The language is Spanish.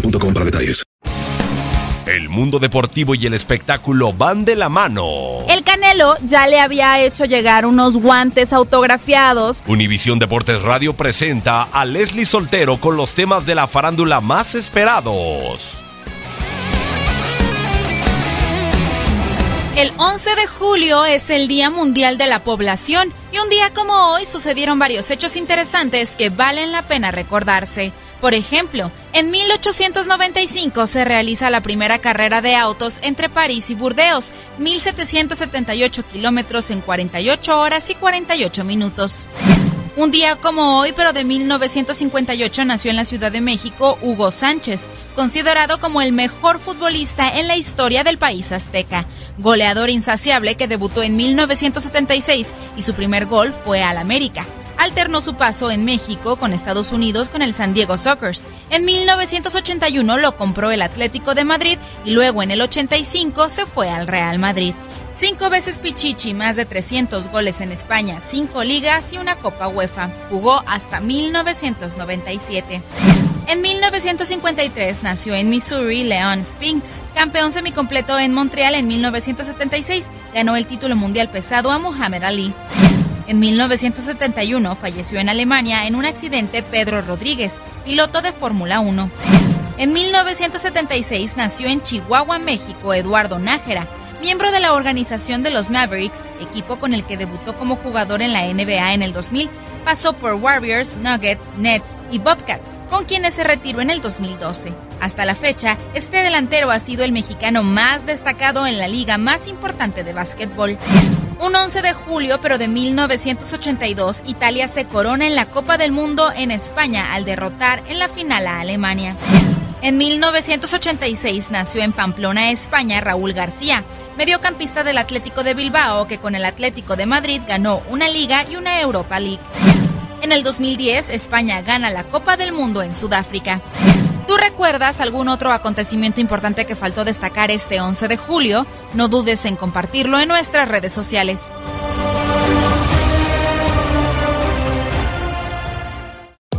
boostmobile.com para detalles. El mundo deportivo y el espectáculo van de la mano. El Canelo ya le había hecho llegar unos guantes autografiados. Univisión Deportes Radio presenta a Leslie Soltero con los temas de la farándula más esperados. El 11 de julio es el Día Mundial de la Población y un día como hoy sucedieron varios hechos interesantes que valen la pena recordarse. Por ejemplo, en 1895 se realiza la primera carrera de autos entre París y Burdeos, 1778 kilómetros en 48 horas y 48 minutos. Un día como hoy, pero de 1958, nació en la Ciudad de México Hugo Sánchez, considerado como el mejor futbolista en la historia del país azteca, goleador insaciable que debutó en 1976 y su primer gol fue al América. Alternó su paso en México con Estados Unidos con el San Diego Sockers. En 1981 lo compró el Atlético de Madrid y luego en el 85 se fue al Real Madrid. Cinco veces Pichichi, más de 300 goles en España, cinco ligas y una Copa UEFA. Jugó hasta 1997. En 1953 nació en Missouri Leon Spinks, campeón semicompleto en Montreal en 1976. Ganó el título mundial pesado a Muhammad Ali. En 1971 falleció en Alemania en un accidente Pedro Rodríguez, piloto de Fórmula 1. En 1976 nació en Chihuahua, México, Eduardo Nájera, miembro de la organización de los Mavericks, equipo con el que debutó como jugador en la NBA en el 2000. Pasó por Warriors, Nuggets, Nets y Bobcats, con quienes se retiró en el 2012. Hasta la fecha, este delantero ha sido el mexicano más destacado en la liga más importante de básquetbol. Un 11 de julio, pero de 1982, Italia se corona en la Copa del Mundo en España al derrotar en la final a Alemania. En 1986 nació en Pamplona, España, Raúl García, mediocampista del Atlético de Bilbao, que con el Atlético de Madrid ganó una Liga y una Europa League. En el 2010, España gana la Copa del Mundo en Sudáfrica. ¿Tú recuerdas algún otro acontecimiento importante que faltó destacar este 11 de julio? No dudes en compartirlo en nuestras redes sociales.